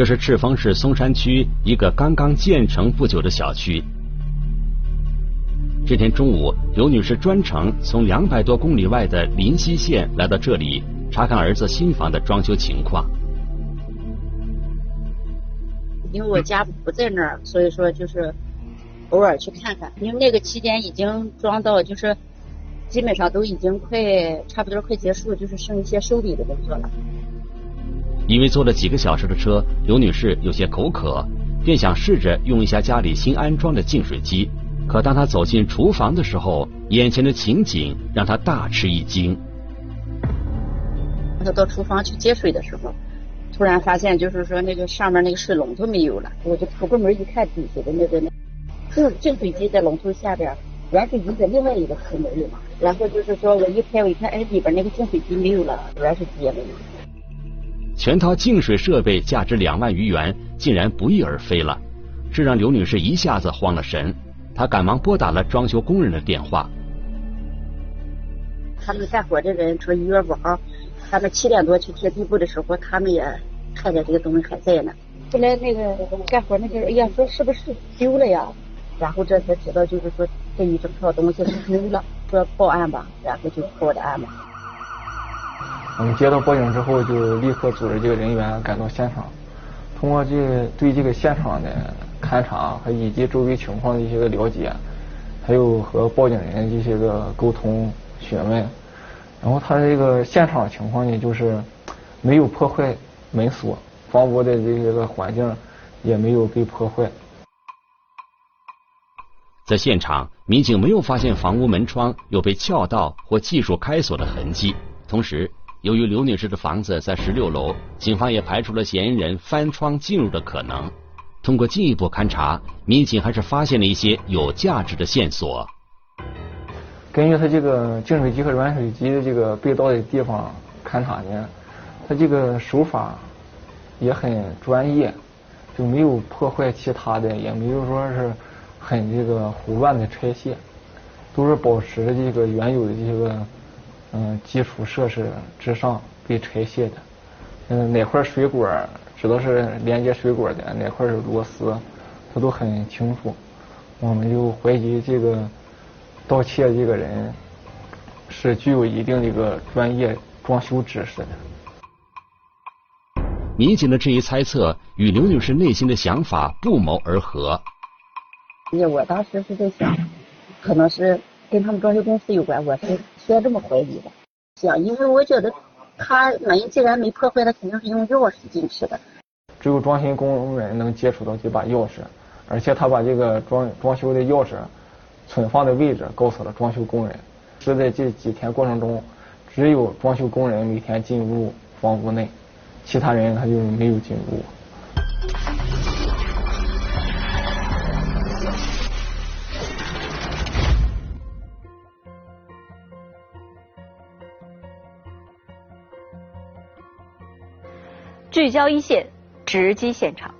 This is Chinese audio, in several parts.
这是赤峰市松山区一个刚刚建成不久的小区。这天中午，刘女士专程从两百多公里外的临溪县来到这里查看儿子新房的装修情况。因为我家不在那儿，所以说就是偶尔去看看。因为那个期间已经装到，就是基本上都已经快差不多快结束，就是剩一些收尾的工作了。因为坐了几个小时的车，刘女士有些口渴，便想试着用一下家里新安装的净水机。可当她走进厨房的时候，眼前的情景让她大吃一惊。她到厨房去接水的时候，突然发现就是说那个上面那个水龙头没有了，我就出过门一看，底下的那个那净净水机在龙头下边，软水机在另外一个坑里嘛。然后就是说我一开我一看，哎里边那个净水机没有了，软水机也没有。全套净水设备价值两万余元，竟然不翼而飞了，这让刘女士一下子慌了神。她赶忙拨打了装修工人的电话。他们干活的人说一月五号，他们七点多去贴地布的时候，他们也看见这个东西还在呢。后来那个干活那个，哎呀，说是不是丢了呀？然后这才知道，就是说这一整套东西是丢了，说报案吧，然后就报的案嘛。我们接到报警之后，就立刻组织这个人员赶到现场。通过这对这个现场的勘查和以及周围情况的一些个了解，还有和报警人这些个沟通询问，然后他这个现场情况呢，就是没有破坏门锁，房屋的这些个环境也没有被破坏。在现场，民警没有发现房屋门窗有被撬盗或技术开锁的痕迹，同时。由于刘女士的房子在十六楼，警方也排除了嫌疑人翻窗进入的可能。通过进一步勘查，民警还是发现了一些有价值的线索。根据他这个净水机和软水机的这个被盗的地方勘查呢，他这个手法也很专业，就没有破坏其他的，也没有说是很这个胡乱的拆卸，都是保持这个原有的这个。嗯，基础设施之上被拆卸的，嗯，哪块水管知道是连接水管的，哪块是螺丝，他都很清楚。我们就怀疑这个盗窃这个人是具有一定的一个专业装修知识的。民警的这一猜测与刘女士内心的想法不谋而合。呀，我当时是在想，可能是跟他们装修公司有关，我是。别这么怀疑的，想，因为我觉得他门既然没破坏，他肯定是用钥匙进去的。只有装修工人能接触到这把钥匙，而且他把这个装装修的钥匙存放的位置告诉了装修工人。是在这几天过程中，只有装修工人每天进入房屋内，其他人他就没有进入。聚焦一线，直击现场。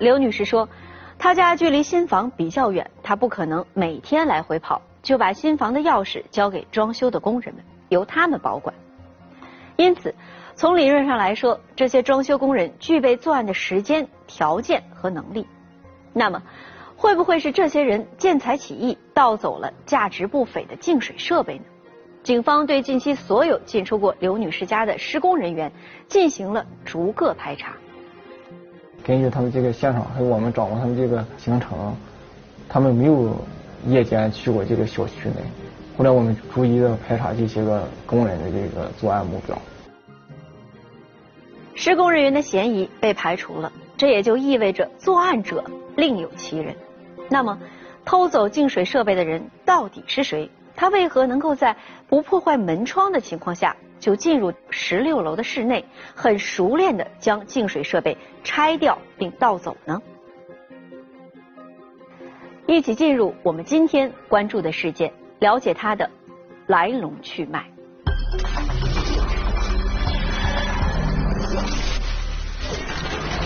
刘女士说，她家距离新房比较远，她不可能每天来回跑，就把新房的钥匙交给装修的工人们，由他们保管。因此，从理论上来说，这些装修工人具备作案的时间、条件和能力。那么，会不会是这些人见财起意，盗走了价值不菲的净水设备呢？警方对近期所有进出过刘女士家的施工人员进行了逐个排查。根据他们这个现场还有我们掌握他们这个行程，他们没有夜间去过这个小区内。后来我们逐一的排查这些个工人的这个作案目标。施工人员的嫌疑被排除了，这也就意味着作案者另有其人。那么，偷走净水设备的人到底是谁？他为何能够在不破坏门窗的情况下就进入十六楼的室内，很熟练的将净水设备拆掉并盗走呢？一起进入我们今天关注的事件，了解它的来龙去脉。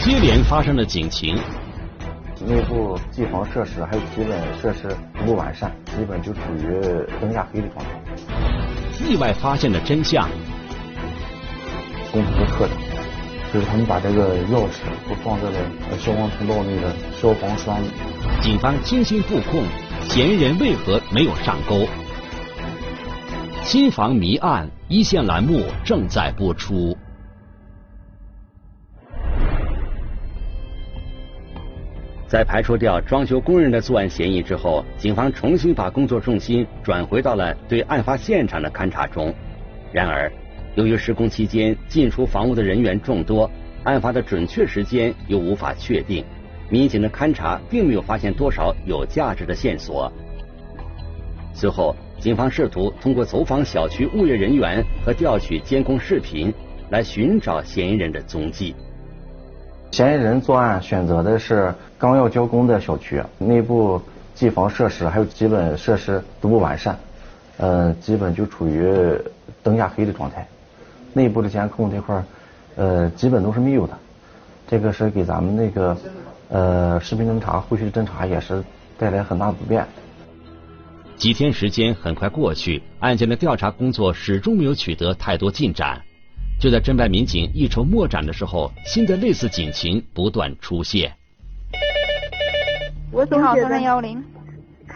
接连发生的警情。内部机房设施还有基本设施不够完善，基本就处于灯下黑的状态。意外发现的真相，工程的特征，就是他们把这个钥匙都放在了消防通道内的消防栓里。警方精心布控，嫌疑人为何没有上钩？新房谜案一线栏目正在播出。在排除掉装修工人的作案嫌疑之后，警方重新把工作重心转回到了对案发现场的勘查中。然而，由于施工期间进出房屋的人员众多，案发的准确时间又无法确定，民警的勘查并没有发现多少有价值的线索。随后，警方试图通过走访小区物业人员和调取监控视频，来寻找嫌疑人的踪迹。嫌疑人作案选择的是刚要交工的小区，内部机房设施还有基本设施都不完善，呃，基本就处于灯下黑的状态。内部的监控这块呃，基本都是没有的。这个是给咱们那个呃视频侦查后续侦查也是带来很大不便。几天时间很快过去，案件的调查工作始终没有取得太多进展。就在侦办民警一筹莫展的时候，新的类似警情不断出现。我你好，三幺零。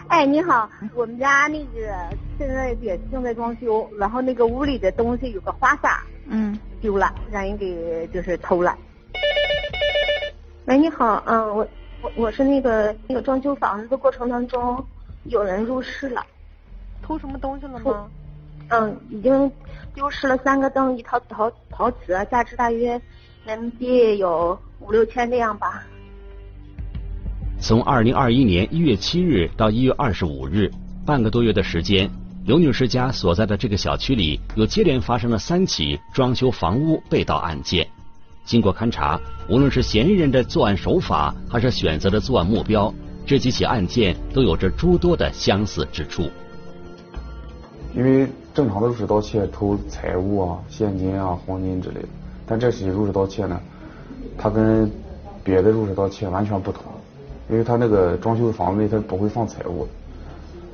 哎，你好，我们家那个现在也正在装修，然后那个屋里的东西有个花洒，嗯，丢了，让人给就是偷了。喂，你好，嗯，我我我是那个那个装修房子的过程当中，有人入室了，偷什么东西了吗？嗯，已经丢失了三个灯，一套陶陶瓷，价值大约人民币有五六千这样吧。从二零二一年一月七日到一月二十五日，半个多月的时间，刘女士家所在的这个小区里，又接连发生了三起装修房屋被盗案件。经过勘查，无论是嫌疑人的作案手法，还是选择的作案目标，这几起案件都有着诸多的相似之处。因为正常的入室盗窃偷财物啊、现金啊、黄金之类的，但这起入室盗窃呢，它跟别的入室盗窃完全不同。因为他那个装修的房子里，他不会放财物，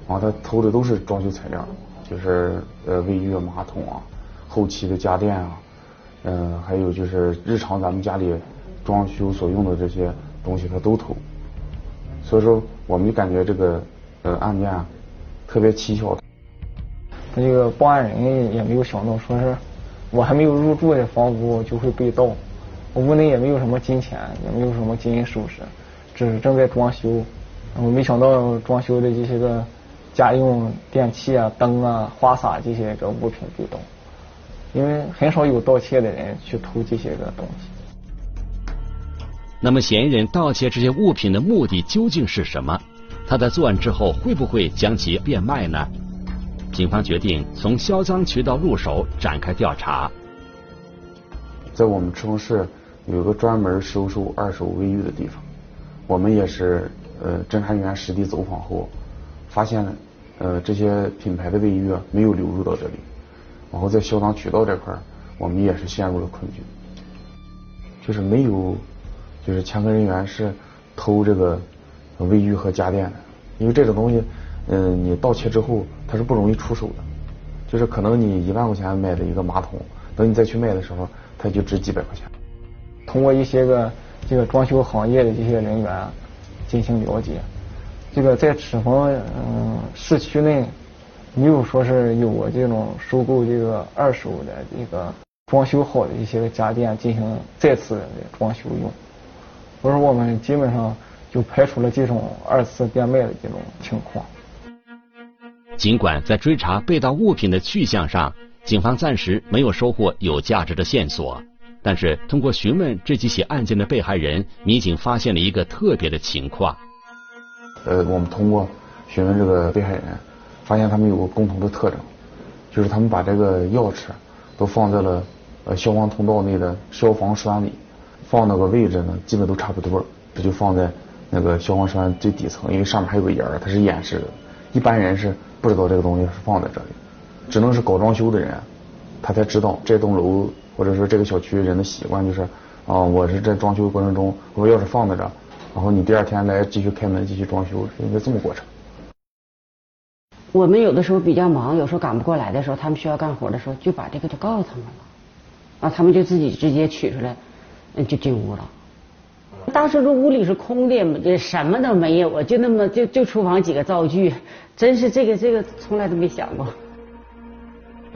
然后他偷的都是装修材料，就是呃卫浴、马桶啊、后期的家电啊，嗯，还有就是日常咱们家里装修所用的这些东西，他都偷。所以说，我们就感觉这个呃案件啊特别蹊跷。那个报案人也没有想到，说是我还没有入住的房屋就会被盗，我屋内也没有什么金钱，也没有什么金银首饰。只是正在装修，我没想到装修的这些个家用电器啊、灯啊、花洒这些个物品被盗，因为很少有盗窃的人去偷这些个东西。那么，嫌疑人盗窃这些物品的目的究竟是什么？他在作案之后会不会将其变卖呢？警方决定从销赃渠道入手展开调查。在我们赤峰市有个专门收受二手卫浴的地方。我们也是呃，侦查员实地走访后，发现呃这些品牌的卫浴没有流入到这里，然后在销赃渠道这块儿，我们也是陷入了困局，就是没有就是前科人员是偷这个卫浴和家电的，因为这种东西嗯你盗窃之后它是不容易出手的，就是可能你一万块钱买的一个马桶，等你再去卖的时候，它就值几百块钱。通过一些个。这个装修行业的这些人员进行了解，这个在赤峰嗯市区内没有说是有过这种收购这个二手的这个装修好的一些个家电进行再次的装修用，所以说我们基本上就排除了这种二次变卖的这种情况。尽管在追查被盗物品的去向上，警方暂时没有收获有价值的线索。但是，通过询问这几起案件的被害人，民警发现了一个特别的情况。呃，我们通过询问这个被害人，发现他们有个共同的特征，就是他们把这个钥匙都放在了呃消防通道内的消防栓里，放那个位置呢，基本都差不多。这就放在那个消防栓最底层，因为上面还有个沿儿，它是掩饰的。一般人是不知道这个东西是放在这里，只能是搞装修的人，他才知道这栋楼。或者说这个小区人的习惯就是，啊，我是在装修过程中，我钥匙放在这，然后你第二天来继续开门继续装修，应该这么过程。我们有的时候比较忙，有时候赶不过来的时候，他们需要干活的时候，就把这个就告诉他们了，啊，他们就自己直接取出来，就进屋了。当时这屋里是空的，什么都没有啊，就那么就就厨房几个灶具，真是这个这个从来都没想过。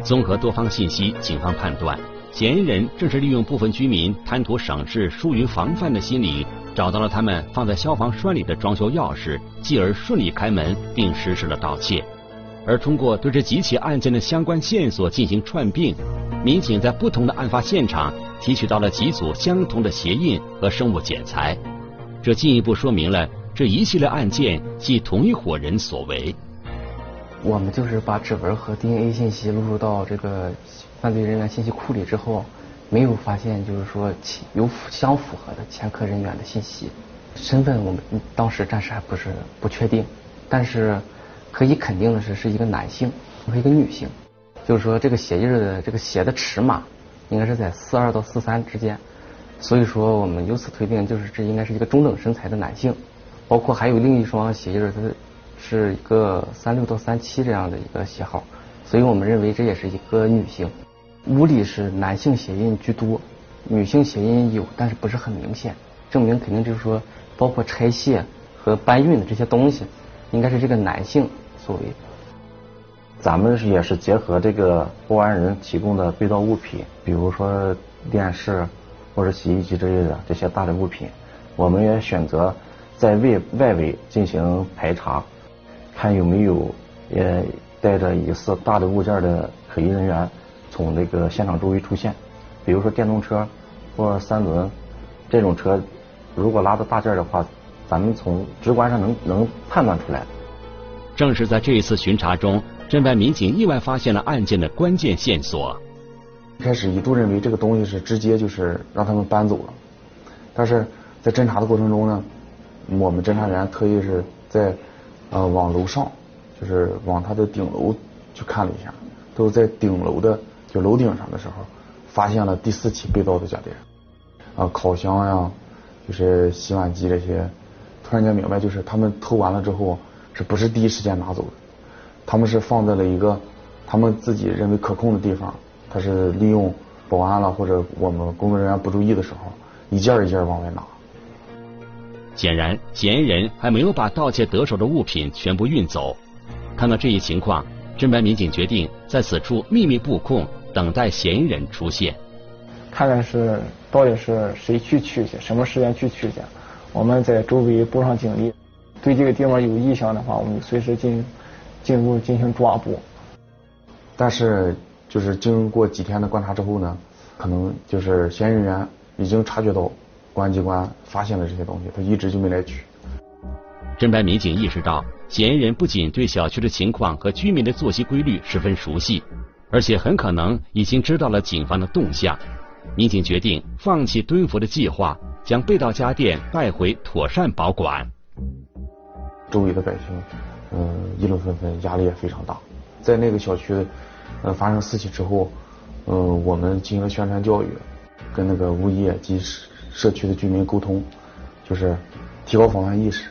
综合多方信息，警方判断嫌疑人正是利用部分居民贪图省事、疏于防范的心理，找到了他们放在消防栓里的装修钥匙，继而顺利开门并实施了盗窃。而通过对这几起案件的相关线索进行串并，民警在不同的案发现场提取到了几组相同的鞋印和生物检材，这进一步说明了这一系列案件系同一伙人所为。我们就是把指纹和 DNA 信息录入到这个犯罪人员信息库里之后，没有发现就是说有符相符合的前科人员的信息，身份我们当时暂时还不是不确定，但是。可以肯定的是，是一个男性和一个女性，就是说这个鞋印的这个鞋的尺码应该是在四二到四三之间，所以说我们由此推定，就是这应该是一个中等身材的男性，包括还有另一双鞋印，它是一个三六到三七这样的一个鞋号，所以我们认为这也是一个女性。屋里是男性鞋印居多，女性鞋印有，但是不是很明显，证明肯定就是说，包括拆卸和搬运的这些东西。应该是这个男性所为。咱们也是结合这个报案人提供的被盗物品，比如说电视或者洗衣机之类的这些大的物品，我们也选择在外外围进行排查，看有没有呃带着疑似大的物件的可疑人员从那个现场周围出现。比如说电动车或三轮这种车，如果拉的大件的话。咱们从直观上能能判断出来。正是在这一次巡查中，侦办民警意外发现了案件的关键线索。开始一度认为这个东西是直接就是让他们搬走了，但是在侦查的过程中呢，我们侦查员特意是在呃往楼上，就是往他的顶楼去看了一下，都在顶楼的就楼顶上的时候，发现了第四起被盗的家电，啊烤箱呀，就是洗碗机这些。突然间明白，就是他们偷完了之后，是不是第一时间拿走的？他们是放在了一个他们自己认为可控的地方，他是利用保安了或者我们工作人员不注意的时候，一件一件往外拿。显然，嫌疑人还没有把盗窃得手的物品全部运走。看到这一情况，侦办民警决定在此处秘密布控，等待嫌疑人出现。看看是到底是谁去取去，什么时间去取去。我们在周围布上警力，对这个地方有意向的话，我们随时进进入进行抓捕。但是，就是经过几天的观察之后呢，可能就是嫌疑人员已经察觉到公安机关发现了这些东西，他一直就没来取。侦办民警意识到，嫌疑人不仅对小区的情况和居民的作息规律十分熟悉，而且很可能已经知道了警方的动向。民警决定放弃蹲伏的计划。将被盗家电带回妥善保管。周围的百姓，嗯，议论纷纷，压力也非常大。在那个小区，呃，发生四起之后，嗯，我们进行了宣传教育，跟那个物业及社区的居民沟通，就是提高防范意识，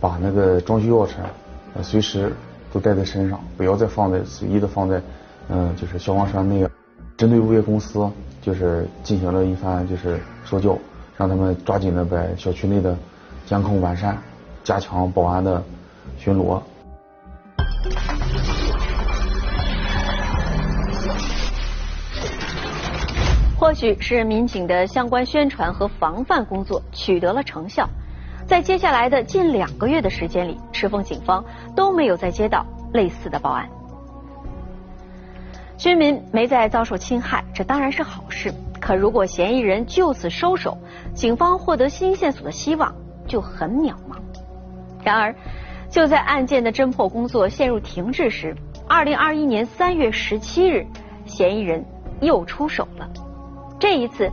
把那个装修钥匙，随时都带在身上，不要再放在随意的放在，嗯，就是消防栓内。针对物业公司，就是进行了一番就是说教。让他们抓紧的把小区内的监控完善，加强保安的巡逻。或许是民警的相关宣传和防范工作取得了成效，在接下来的近两个月的时间里，赤峰警方都没有再接到类似的报案。居民没再遭受侵害，这当然是好事。可如果嫌疑人就此收手，警方获得新线索的希望就很渺茫。然而，就在案件的侦破工作陷入停滞时，二零二一年三月十七日，嫌疑人又出手了。这一次，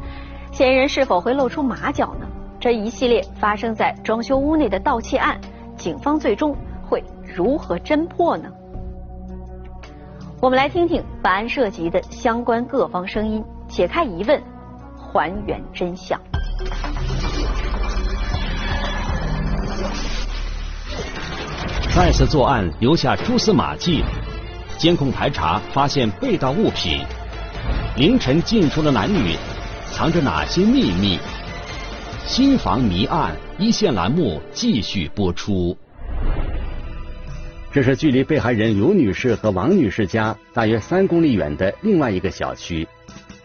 嫌疑人是否会露出马脚呢？这一系列发生在装修屋内的盗窃案，警方最终会如何侦破呢？我们来听听本案涉及的相关各方声音，解开疑问，还原真相。再次作案留下蛛丝马迹，监控排查发现被盗物品，凌晨进出的男女藏着哪些秘密？新房谜案一线栏目继续播出。这是距离被害人刘女士和王女士家大约三公里远的另外一个小区。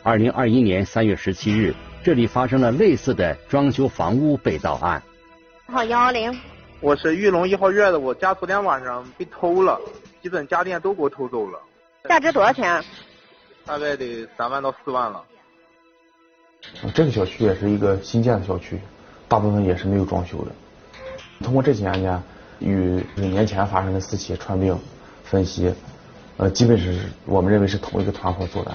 二零二一年三月十七日，这里发生了类似的装修房屋被盗案。好，幺幺零。我是玉龙一号院的，我家昨天晚上被偷了，基本家电都给我偷走了。价值多少钱？大概得三万到四万了。这个小区也是一个新建的小区，大部分也是没有装修的。通过这几案件。与年前发生的四起串并分析，呃，基本是我们认为是同一个团伙做的，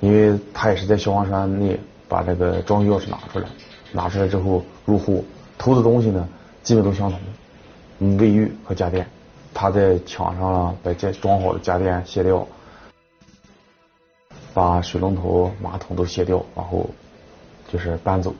因为他也是在消防栓内把这个装修钥匙拿出来，拿出来之后入户偷的东西呢，基本都相同，嗯，卫浴和家电，他在墙上把这装好的家电卸掉，把水龙头、马桶都卸掉，然后就是搬走。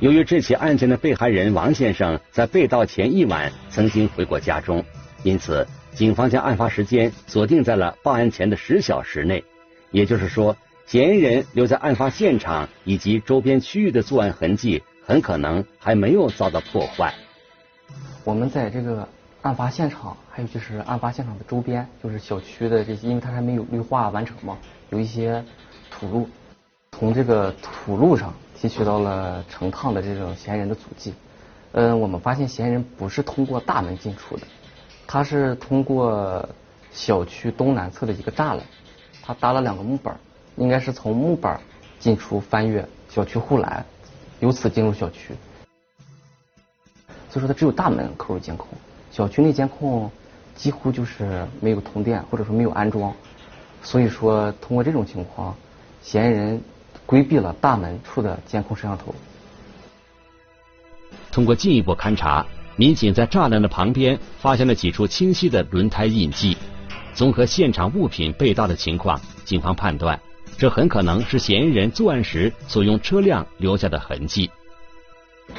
由于这起案件的被害人王先生在被盗前一晚曾经回过家中，因此警方将案发时间锁定在了报案前的十小时内。也就是说，嫌疑人留在案发现场以及周边区域的作案痕迹很可能还没有遭到破坏。我们在这个案发现场，还有就是案发现场的周边，就是小区的这些，因为它还没有绿化完成嘛，有一些土路，从这个土路上。提取到了成趟的这种嫌疑人的足迹，嗯，我们发现嫌疑人不是通过大门进出的，他是通过小区东南侧的一个栅栏，他搭了两个木板，应该是从木板进出翻越小区护栏，由此进入小区。所以说他只有大门扣入监控，小区内监控几乎就是没有通电或者说没有安装，所以说通过这种情况，嫌疑人。规避了大门处的监控摄像头。通过进一步勘查，民警在栅栏的旁边发现了几处清晰的轮胎印记。综合现场物品被盗的情况，警方判断，这很可能是嫌疑人作案时所用车辆留下的痕迹。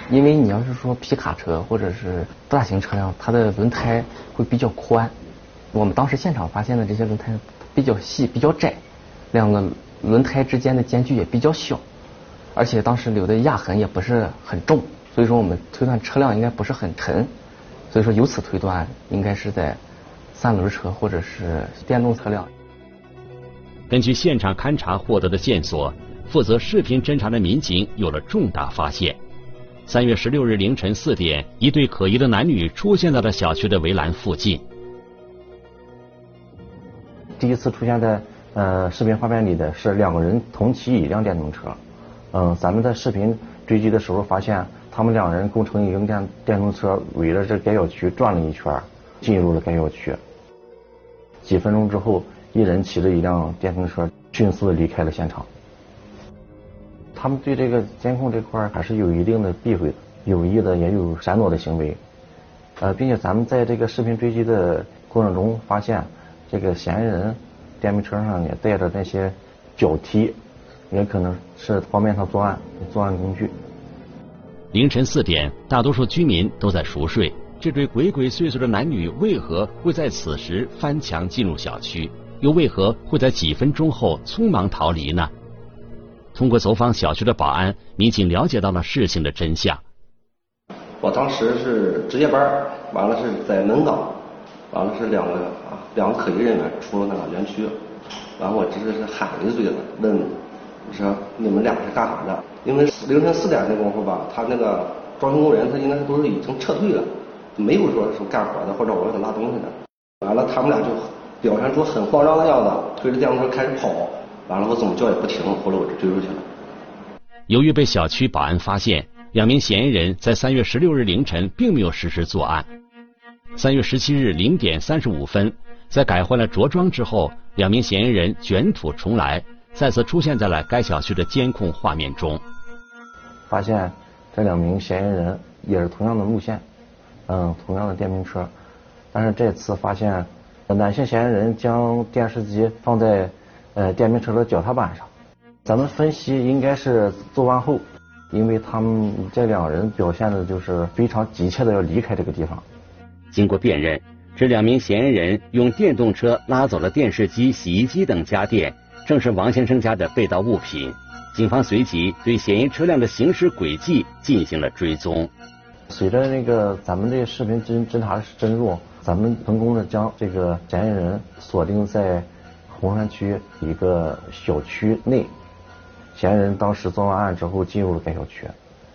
因为你要是说皮卡车或者是大型车辆，它的轮胎会比较宽。我们当时现场发现的这些轮胎比较细、比较窄，两个。轮胎之间的间距也比较小，而且当时留的压痕也不是很重，所以说我们推断车辆应该不是很沉，所以说由此推断应该是在三轮车或者是电动车辆。根据现场勘查获得的线索，负责视频侦查的民警有了重大发现。三月十六日凌晨四点，一对可疑的男女出现在了小区的围栏附近。第一次出现在。呃，视频画面里的是两个人同骑一辆电动车。嗯，咱们在视频追击的时候发现，他们两人共乘一辆电电动车围着这该小区转了一圈，进入了该小区。几分钟之后，一人骑着一辆电动车迅速离开了现场。他们对这个监控这块还是有一定的避讳的，有意的也有闪躲的行为。呃，并且咱们在这个视频追击的过程中发现，这个嫌疑人。电瓶车上也带着那些脚踢，也可能是方便他作案作案工具。凌晨四点，大多数居民都在熟睡，这对鬼鬼祟祟的男女为何会在此时翻墙进入小区？又为何会在几分钟后匆忙逃离呢？通过走访小区的保安，民警了解到了事情的真相。我当时是值夜班，完了是在门岗。完了是两个啊，两个可疑人员出了那个园区，完了我直接是喊了一嘴子，问我说你们俩是干啥的？因为凌晨四点那功夫吧，他那个装修工人他应该都是已经撤退了，没有说是干活的或者往外头拉东西的。完了他们俩就表现出很慌张的样子，推着电动车开始跑。完了我怎么叫也不停，后来我就追出去了。由于被小区保安发现，两名嫌疑人在三月十六日凌晨并没有实施作案。三月十七日零点三十五分，在改换了着装之后，两名嫌疑人卷土重来，再次出现在了该小区的监控画面中。发现这两名嫌疑人也是同样的路线，嗯，同样的电瓶车，但是这次发现男性嫌疑人将电视机放在呃电瓶车的脚踏板上。咱们分析应该是作案后，因为他们这两人表现的就是非常急切的要离开这个地方。经过辨认，这两名嫌疑人用电动车拉走了电视机、洗衣机等家电，正是王先生家的被盗物品。警方随即对嫌疑车辆的行驶轨迹进行了追踪。随着那个咱们这个视频侦侦查深入，咱们成功的将这个嫌疑人锁定在红山区一个小区内。嫌疑人当时作完案之后进入了该小区，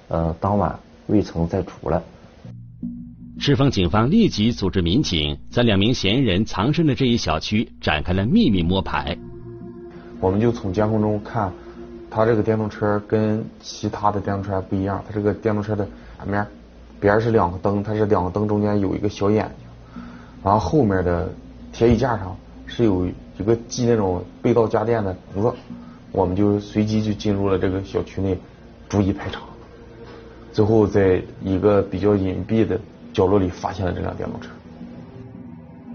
呃，当晚未曾再出来。赤峰警方立即组织民警在两名嫌疑人藏身的这一小区展开了秘密摸排。我们就从监控中看，他这个电动车跟其他的电动车不一样，他这个电动车的前面边是两个灯，它是两个灯中间有一个小眼睛，然后后面的铁椅架上是有一个系那种被盗家电的绳子，我们就随机就进入了这个小区内，逐一排查，最后在一个比较隐蔽的。角落里发现了这辆电动车。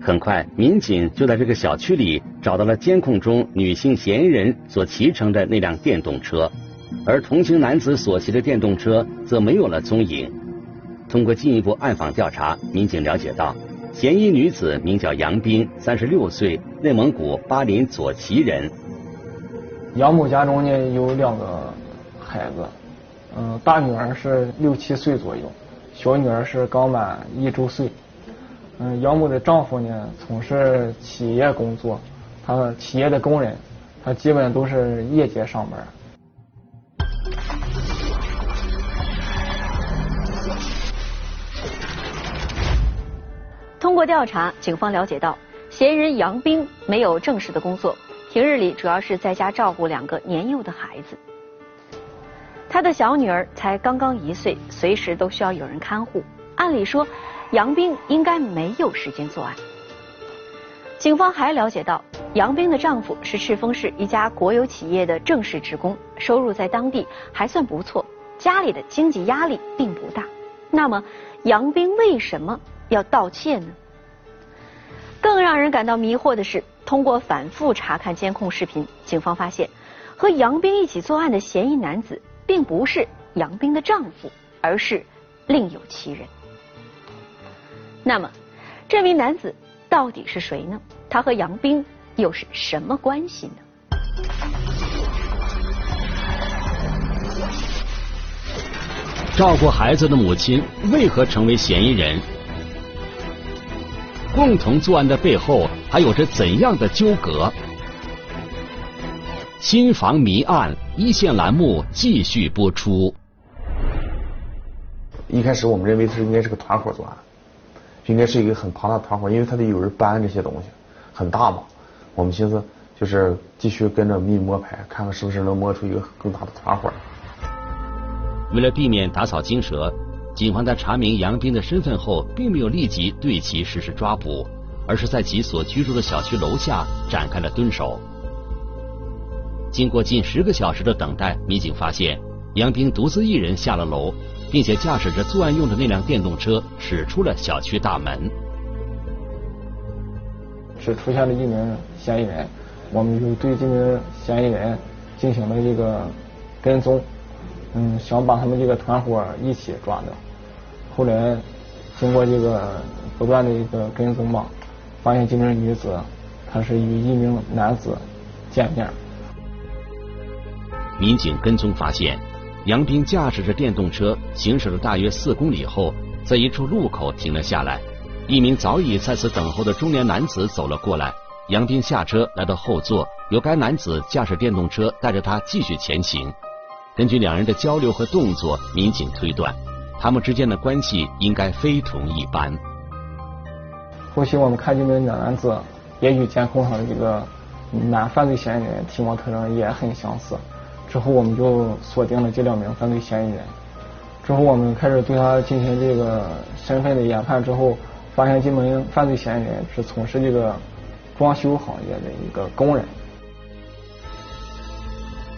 很快，民警就在这个小区里找到了监控中女性嫌疑人所骑乘的那辆电动车，而同行男子所骑的电动车则没有了踪影。通过进一步暗访调查，民警了解到，嫌疑女子名叫杨斌，三十六岁，内蒙古巴林左旗人。杨某家中呢有两个孩子，嗯，大女儿是六七岁左右。小女儿是刚满一周岁，嗯，杨某的丈夫呢从事企业工作，他企业的工人，他基本都是夜间上班。通过调查，警方了解到，嫌疑人杨兵没有正式的工作，平日里主要是在家照顾两个年幼的孩子。他的小女儿才刚刚一岁，随时都需要有人看护。按理说，杨兵应该没有时间作案。警方还了解到，杨兵的丈夫是赤峰市一家国有企业的正式职工，收入在当地还算不错，家里的经济压力并不大。那么，杨兵为什么要盗窃呢？更让人感到迷惑的是，通过反复查看监控视频，警方发现和杨兵一起作案的嫌疑男子。并不是杨兵的丈夫，而是另有其人。那么，这名男子到底是谁呢？他和杨兵又是什么关系呢？照顾孩子的母亲为何成为嫌疑人？共同作案的背后还有着怎样的纠葛？新房谜案一线栏目继续播出。一开始我们认为他应该是个团伙作案，应该是一个很庞大的团伙，因为他得有人搬这些东西，很大嘛。我们寻思就是继续跟着密摸排，看看是不是能摸出一个更大的团伙。为了避免打草惊蛇，警方在查明杨斌的身份后，并没有立即对其实施抓捕，而是在其所居住的小区楼下展开了蹲守。经过近十个小时的等待，民警发现杨兵独自一人下了楼，并且驾驶着作案用的那辆电动车驶出了小区大门。是出现了一名嫌疑人，我们就对这名嫌疑人进行了一个跟踪，嗯，想把他们这个团伙一起抓掉。后来经过这个不断的一个跟踪吧，发现这名女子她是与一名男子见面。民警跟踪发现，杨斌驾驶着电动车行驶了大约四公里后，在一处路口停了下来。一名早已在此等候的中年男子走了过来，杨斌下车来到后座，由该男子驾驶电动车带着他继续前行。根据两人的交流和动作，民警推断，他们之间的关系应该非同一般。后期我们看这名男子也与监控上的这个男犯罪嫌疑人体貌特征也很相似。之后我们就锁定了这两名犯罪嫌疑人。之后我们开始对他进行这个身份的研判，之后发现这名犯罪嫌疑人是从事这个装修行业的一个工人。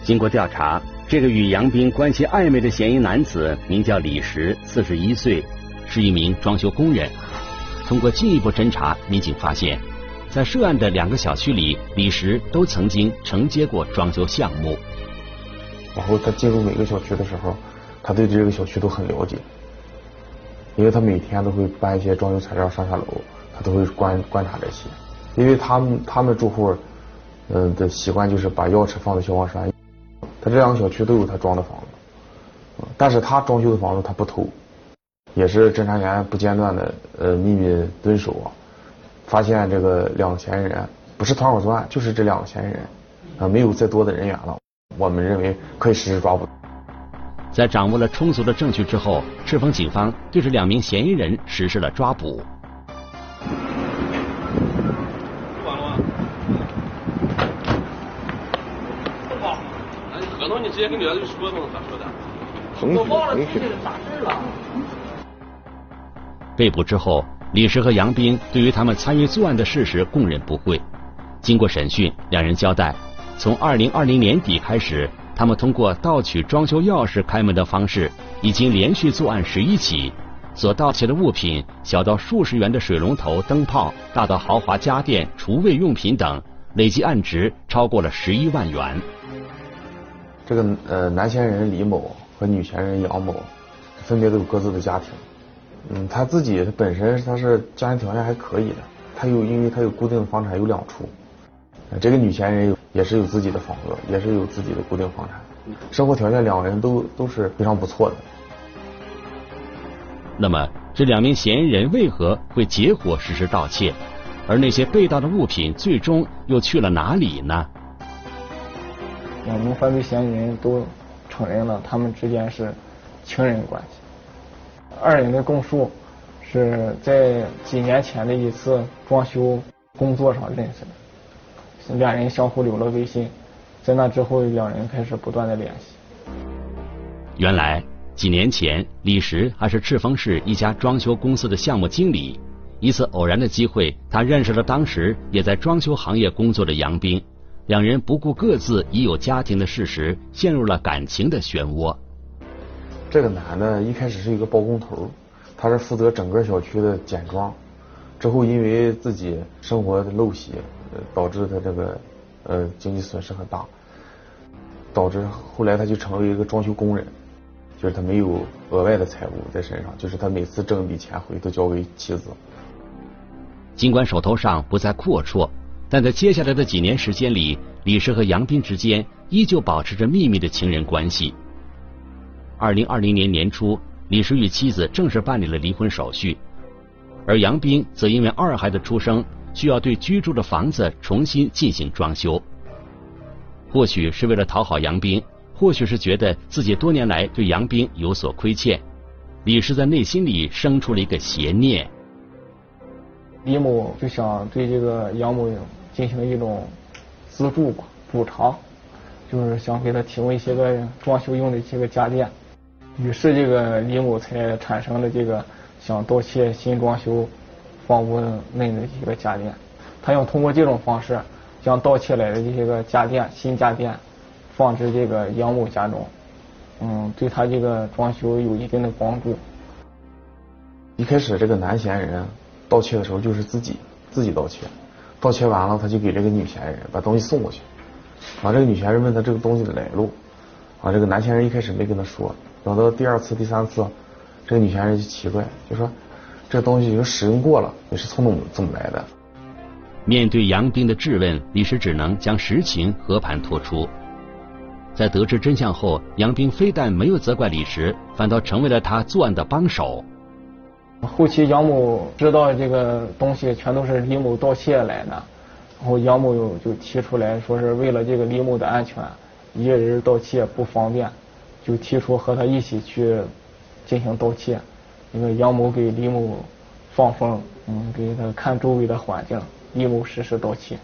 经过调查，这个与杨斌关系暧昧的嫌疑男子名叫李石，四十一岁，是一名装修工人。通过进一步侦查，民警发现，在涉案的两个小区里，李石都曾经承接过装修项目。然后他进入每个小区的时候，他对这个小区都很了解，因为他每天都会搬一些装修材料上下楼，他都会观观察这些。因为他们他们住户，嗯的习惯就是把钥匙放在消防栓，他这两个小区都有他装的房子，但是他装修的房子他不偷，也是侦查员不间断的呃秘密蹲守啊，发现这个两个嫌疑人不是团伙作案，就是这两个嫌疑人啊，没有再多的人员了，我们认为可以实施抓捕。在掌握了充足的证据之后，赤峰警方对这两名嫌疑人实施了抓捕。直接跟女儿就说嘛，咋说的？我忘了具体咋事了。被捕之后，李石和杨斌对于他们参与作案的事实供认不讳。经过审讯，两人交代，从二零二零年底开始，他们通过盗取装修钥匙开门的方式，已经连续作案十一起。所盗窃的物品，小到数十元的水龙头、灯泡，大到豪华家电、厨卫用品等，累计案值超过了十一万元。这个呃男嫌疑人李某和女嫌疑人杨某，分别都有各自的家庭。嗯，他自己本身他是家庭条件还可以的，他有因为他有固定的房产有两处。这个女嫌疑人也是有自己的房子，也是有自己的固定房产，生活条件两个人都都是非常不错的。那么，这两名嫌疑人为何会结伙实施盗窃？而那些被盗的物品最终又去了哪里呢？两名犯罪嫌疑人都承认了，他们之间是情人关系。二人的供述是在几年前的一次装修工作上认识的，两人相互留了微信，在那之后，两人开始不断的联系。原来。几年前，李石还是赤峰市一家装修公司的项目经理。一次偶然的机会，他认识了当时也在装修行业工作的杨斌。两人不顾各自已有家庭的事实，陷入了感情的漩涡。这个男的一开始是一个包工头，他是负责整个小区的简装。之后因为自己生活的陋习，导致他这个呃经济损失很大，导致后来他就成为一个装修工人。就是他没有额外的财物在身上，就是他每次挣一笔钱回都交给妻子。尽管手头上不再阔绰，但在接下来的几年时间里，李石和杨斌之间依旧保持着秘密的情人关系。二零二零年年初，李石与妻子正式办理了离婚手续，而杨斌则因为二孩的出生，需要对居住的房子重新进行装修。或许是为了讨好杨斌。或许是觉得自己多年来对杨斌有所亏欠，李氏在内心里生出了一个邪念。李某就想对这个杨某进行一种资助吧，补偿，就是想给他提供一些个装修用的一些个家电。于是这个李某才产生了这个想盗窃新装修房屋内的一个家电。他想通过这种方式将盗窃来的这些个家电、新家电。放置这个杨某家中，嗯，对他这个装修有一定的帮助。一开始这个男嫌疑人盗窃的时候就是自己自己盗窃，盗窃完了他就给这个女嫌疑人把东西送过去，完这个女嫌疑人问他这个东西的来路，啊，这个男嫌疑人一开始没跟他说，等到第二次、第三次，这个女嫌疑人就奇怪，就说这东西已经使用过了，你是从哪怎么来的？面对杨斌的质问，李石只能将实情和盘托出。在得知真相后，杨斌非但没有责怪李石，反倒成为了他作案的帮手。后期杨某知道这个东西全都是李某盗窃来的，然后杨某就提出来说是为了这个李某的安全，一个人盗窃不方便，就提出和他一起去进行盗窃。那个杨某给李某放风，嗯，给他看周围的环境，李某实施盗窃。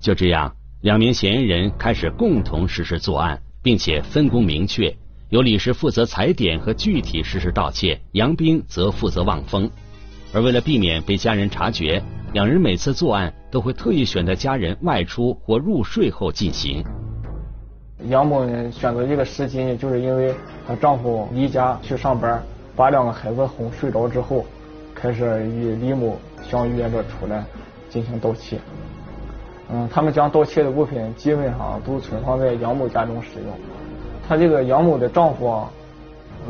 就这样。两名嫌疑人开始共同实施作案，并且分工明确，由李石负责踩点和具体实施盗窃，杨斌则负责望风。而为了避免被家人察觉，两人每次作案都会特意选择家人外出或入睡后进行。杨某选择这个时机，就是因为她丈夫离家去上班，把两个孩子哄睡着之后，开始与李某相约着出来进行盗窃。嗯，他们将盗窃的物品基本上都存放在杨某家中使用。他这个杨某的丈夫啊，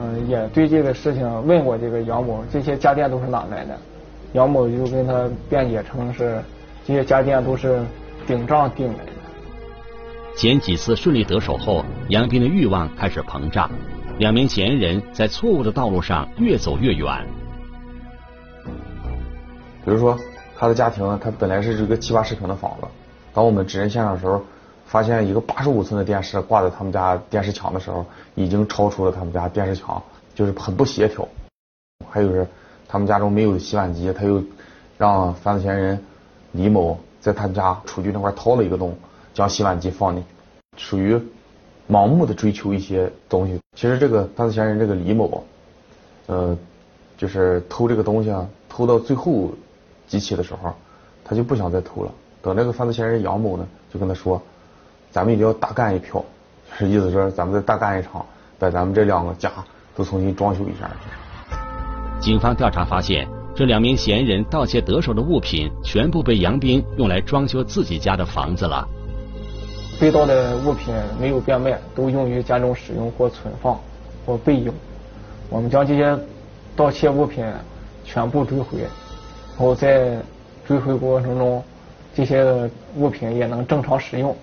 嗯，也对这个事情问过这个杨某，这些家电都是哪来的？杨某就跟他辩解称是这些家电都是顶账订来的。前几次顺利得手后，杨斌的欲望开始膨胀，两名嫌疑人在错误的道路上越走越远。比如说，他的家庭，他本来是一个七八十平的房子，当我们指认现场的时候，发现一个八十五寸的电视挂在他们家电视墙的时候，已经超出了他们家电视墙，就是很不协调。还有是，他们家中没有洗碗机，他又让犯罪嫌疑人李某在他们家厨具那块掏了一个洞。将洗碗机放进，属于盲目的追求一些东西。其实这个犯罪嫌疑人这个李某，呃，就是偷这个东西啊，偷到最后几起的时候，他就不想再偷了。等这个犯罪嫌疑人杨某呢，就跟他说：“咱们一定要大干一票，就是意思说咱们再大干一场，把咱们这两个家都重新装修一下。”警方调查发现，这两名嫌疑人盗窃得手的物品，全部被杨斌用来装修自己家的房子了。被盗的物品没有变卖，都用于家中使用或存放或备用。我们将这些盗窃物品全部追回，然后在追回过程中，这些物品也能正常使用。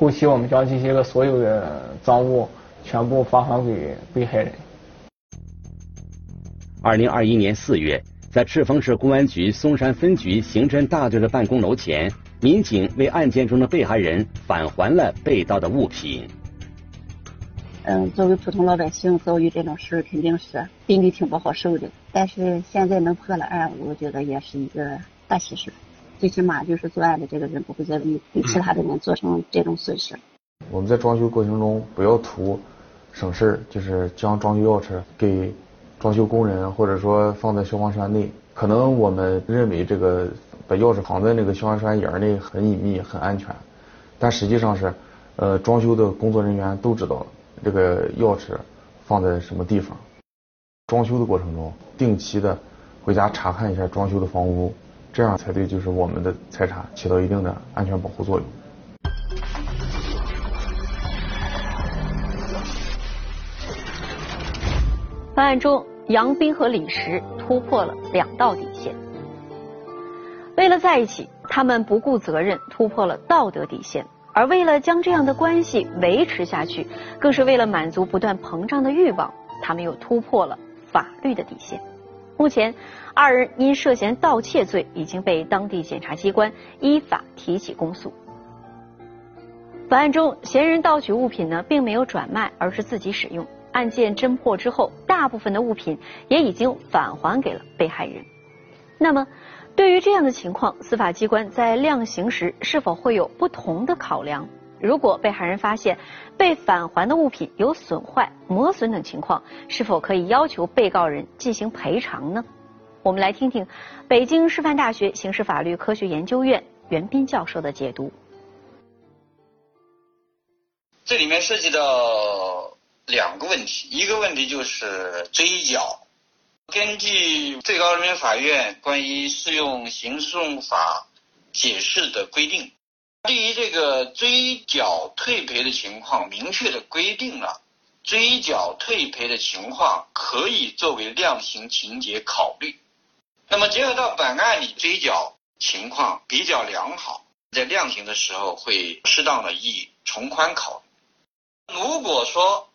后期我们将这些个所有的赃物全部发还给被害人。二零二一年四月，在赤峰市公安局松山分局刑侦大队的办公楼前。民警为案件中的被害人返还了被盗的物品。嗯，作为普通老百姓遭遇这种事，肯定是心里挺不好受的。但是现在能破了案，我觉得也是一个大喜事。最起码就是作案的这个人不会再为给其他的人造成这种损失。我们在装修过程中不要图省事儿，就是将装修钥匙给装修工人，或者说放在消防栓内。可能我们认为这个。把钥匙藏在那个消防栓眼内很隐秘很安全，但实际上是，呃，装修的工作人员都知道这个钥匙放在什么地方。装修的过程中，定期的回家查看一下装修的房屋，这样才对，就是我们的财产起到一定的安全保护作用。本案中，杨斌和李石突破了两道底线。为了在一起，他们不顾责任，突破了道德底线；而为了将这样的关系维持下去，更是为了满足不断膨胀的欲望，他们又突破了法律的底线。目前，二人因涉嫌盗窃罪已经被当地检察机关依法提起公诉。本案中，嫌疑人盗取物品呢，并没有转卖，而是自己使用。案件侦破之后，大部分的物品也已经返还给了被害人。那么，对于这样的情况，司法机关在量刑时是否会有不同的考量？如果被害人发现被返还的物品有损坏、磨损等情况，是否可以要求被告人进行赔偿呢？我们来听听北京师范大学刑事法律科学研究院袁斌教授的解读。这里面涉及到两个问题，一个问题就是追缴。根据最高人民法院关于适用刑事诉讼法解释的规定，对于这个追缴退赔的情况，明确的规定了追缴退赔的情况可以作为量刑情节考虑。那么结合到本案里追缴情况比较良好，在量刑的时候会适当的以从宽考虑。如果说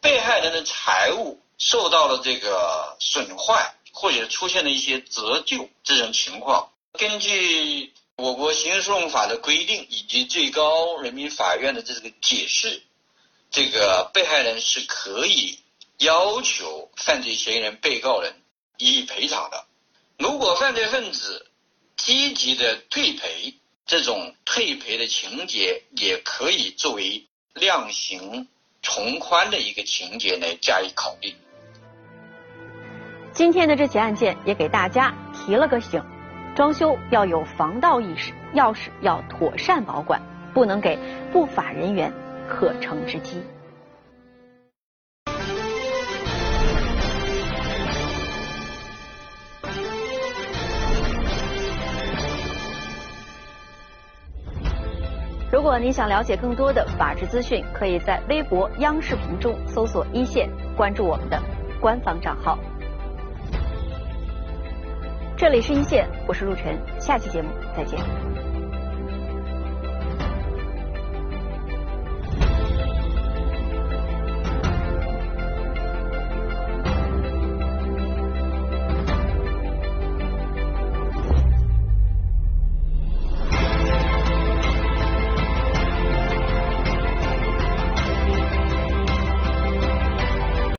被害人的财物，受到了这个损坏，或者出现了一些折旧这种情况，根据我国刑事诉讼法的规定以及最高人民法院的这个解释，这个被害人是可以要求犯罪嫌疑人、被告人予以赔偿的。如果犯罪分子积极的退赔，这种退赔的情节也可以作为量刑从宽的一个情节来加以考虑。今天的这起案件也给大家提了个醒：装修要有防盗意识，钥匙要妥善保管，不能给不法人员可乘之机。如果您想了解更多的法治资讯，可以在微博、央视频中搜索“一线”，关注我们的官方账号。这里是一线，我是陆晨，下期节目再见。